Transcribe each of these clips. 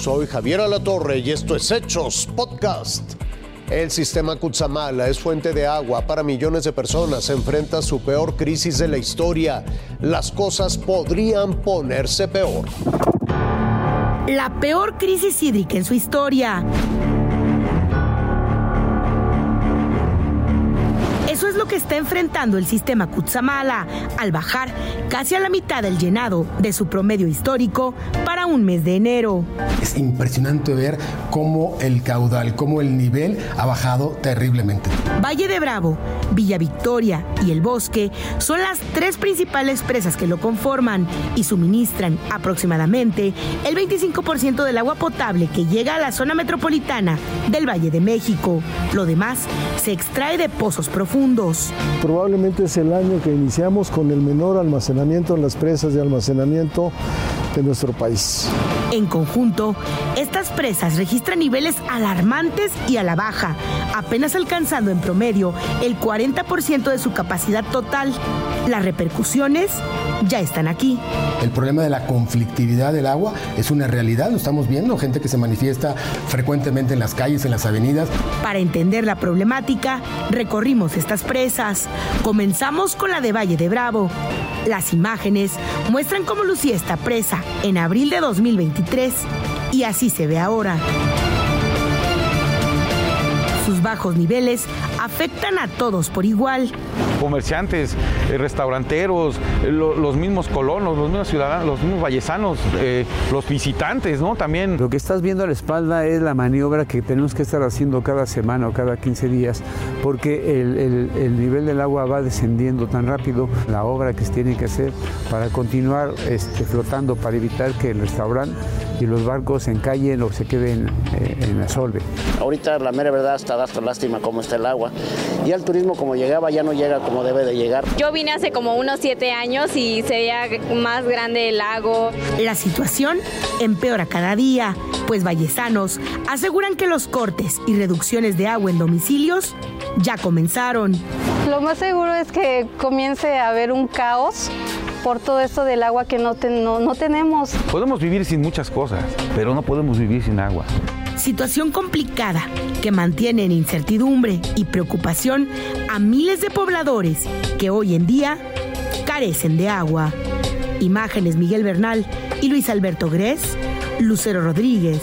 Soy Javier Alatorre y esto es Hechos Podcast. El sistema Kutsamala es fuente de agua para millones de personas. Se enfrenta su peor crisis de la historia. Las cosas podrían ponerse peor. La peor crisis hídrica en su historia. Lo que está enfrentando el sistema Kutsamala al bajar casi a la mitad del llenado de su promedio histórico para un mes de enero. Es impresionante ver cómo el caudal, cómo el nivel ha bajado terriblemente. Valle de Bravo, Villa Victoria y El Bosque son las tres principales presas que lo conforman y suministran aproximadamente el 25% del agua potable que llega a la zona metropolitana del Valle de México. Lo demás se extrae de pozos profundos Probablemente es el año que iniciamos con el menor almacenamiento en las presas de almacenamiento de nuestro país. En conjunto, estas presas registran niveles alarmantes y a la baja, apenas alcanzando en promedio el 40% de su capacidad total. Las repercusiones ya están aquí. El problema de la conflictividad del agua es una realidad, lo estamos viendo, gente que se manifiesta frecuentemente en las calles, en las avenidas. Para entender la problemática, recorrimos estas presas. Comenzamos con la de Valle de Bravo. Las imágenes muestran cómo lucía esta presa en abril de 2023 y así se ve ahora. Sus bajos niveles afectan a todos por igual. Comerciantes, eh, restauranteros, eh, los mismos colonos, los mismos ciudadanos, los mismos vallesanos, eh, los visitantes, ¿no? También. Lo que estás viendo a la espalda es la maniobra que tenemos que estar haciendo cada semana o cada 15 días, porque el, nivel del agua va descendiendo tan rápido. La obra que se tiene que hacer para continuar este, flotando, para evitar que el restaurante y los barcos se encallen o se queden en la solve. Ahorita la mera verdad está hasta lástima cómo está el agua. Y el turismo como llegaba ya no llega como debe de llegar. Yo vine hace como unos siete años y se veía más grande el lago. La situación empeora cada día, pues vallesanos aseguran que los cortes y reducciones de agua en domicilios ya comenzaron. Lo más seguro es que comience a haber un caos por todo esto del agua que no, no tenemos. Podemos vivir sin muchas cosas, pero no podemos vivir sin agua. Situación complicada que mantiene en incertidumbre y preocupación a miles de pobladores que hoy en día carecen de agua. Imágenes Miguel Bernal y Luis Alberto Gres, Lucero Rodríguez.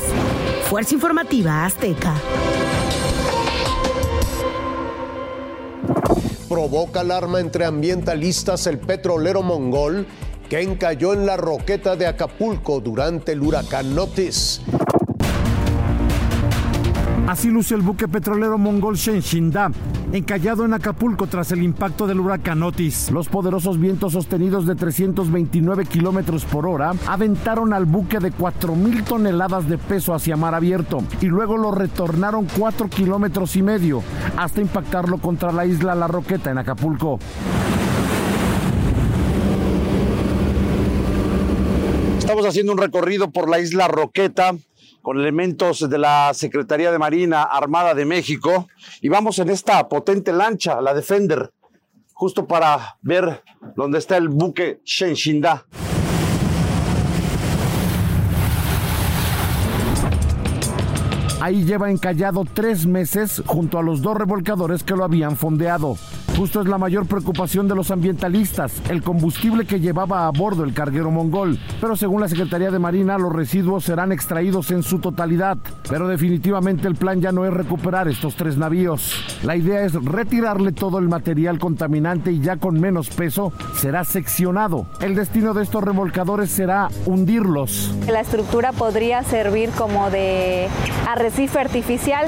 Fuerza Informativa Azteca. Provoca alarma entre ambientalistas el petrolero mongol que encalló en la roqueta de Acapulco durante el huracán Notis. Así luce el buque petrolero mongol Shenshinda, encallado en Acapulco tras el impacto del huracán Otis. Los poderosos vientos sostenidos de 329 kilómetros por hora aventaron al buque de 4.000 toneladas de peso hacia mar abierto y luego lo retornaron 4 kilómetros y medio hasta impactarlo contra la isla La Roqueta en Acapulco. Estamos haciendo un recorrido por la isla Roqueta con elementos de la Secretaría de Marina Armada de México y vamos en esta potente lancha, la Defender, justo para ver dónde está el buque Shenshinda. Ahí lleva encallado tres meses junto a los dos revolcadores que lo habían fondeado. Justo es la mayor preocupación de los ambientalistas, el combustible que llevaba a bordo el carguero mongol. Pero según la Secretaría de Marina, los residuos serán extraídos en su totalidad. Pero definitivamente el plan ya no es recuperar estos tres navíos. La idea es retirarle todo el material contaminante y ya con menos peso será seccionado. El destino de estos remolcadores será hundirlos. La estructura podría servir como de arrecife artificial.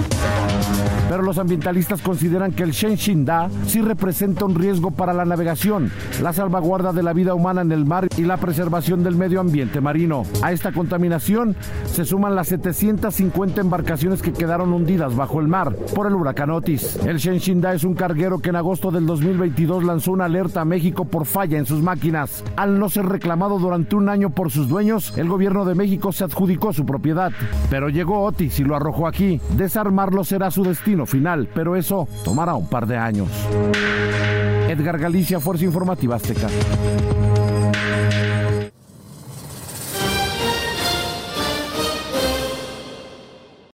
Pero los ambientalistas consideran que el Shenshinda sí representa un riesgo para la navegación, la salvaguarda de la vida humana en el mar y la preservación del medio ambiente marino. A esta contaminación se suman las 750 embarcaciones que quedaron hundidas bajo el mar por el huracán Otis. El Shenshinda es un carguero que en agosto del 2022 lanzó una alerta a México por falla en sus máquinas. Al no ser reclamado durante un año por sus dueños, el gobierno de México se adjudicó su propiedad. Pero llegó Otis y lo arrojó aquí. Desarmarlo será su final, pero eso tomará un par de años. Edgar Galicia, Fuerza Informativa Azteca.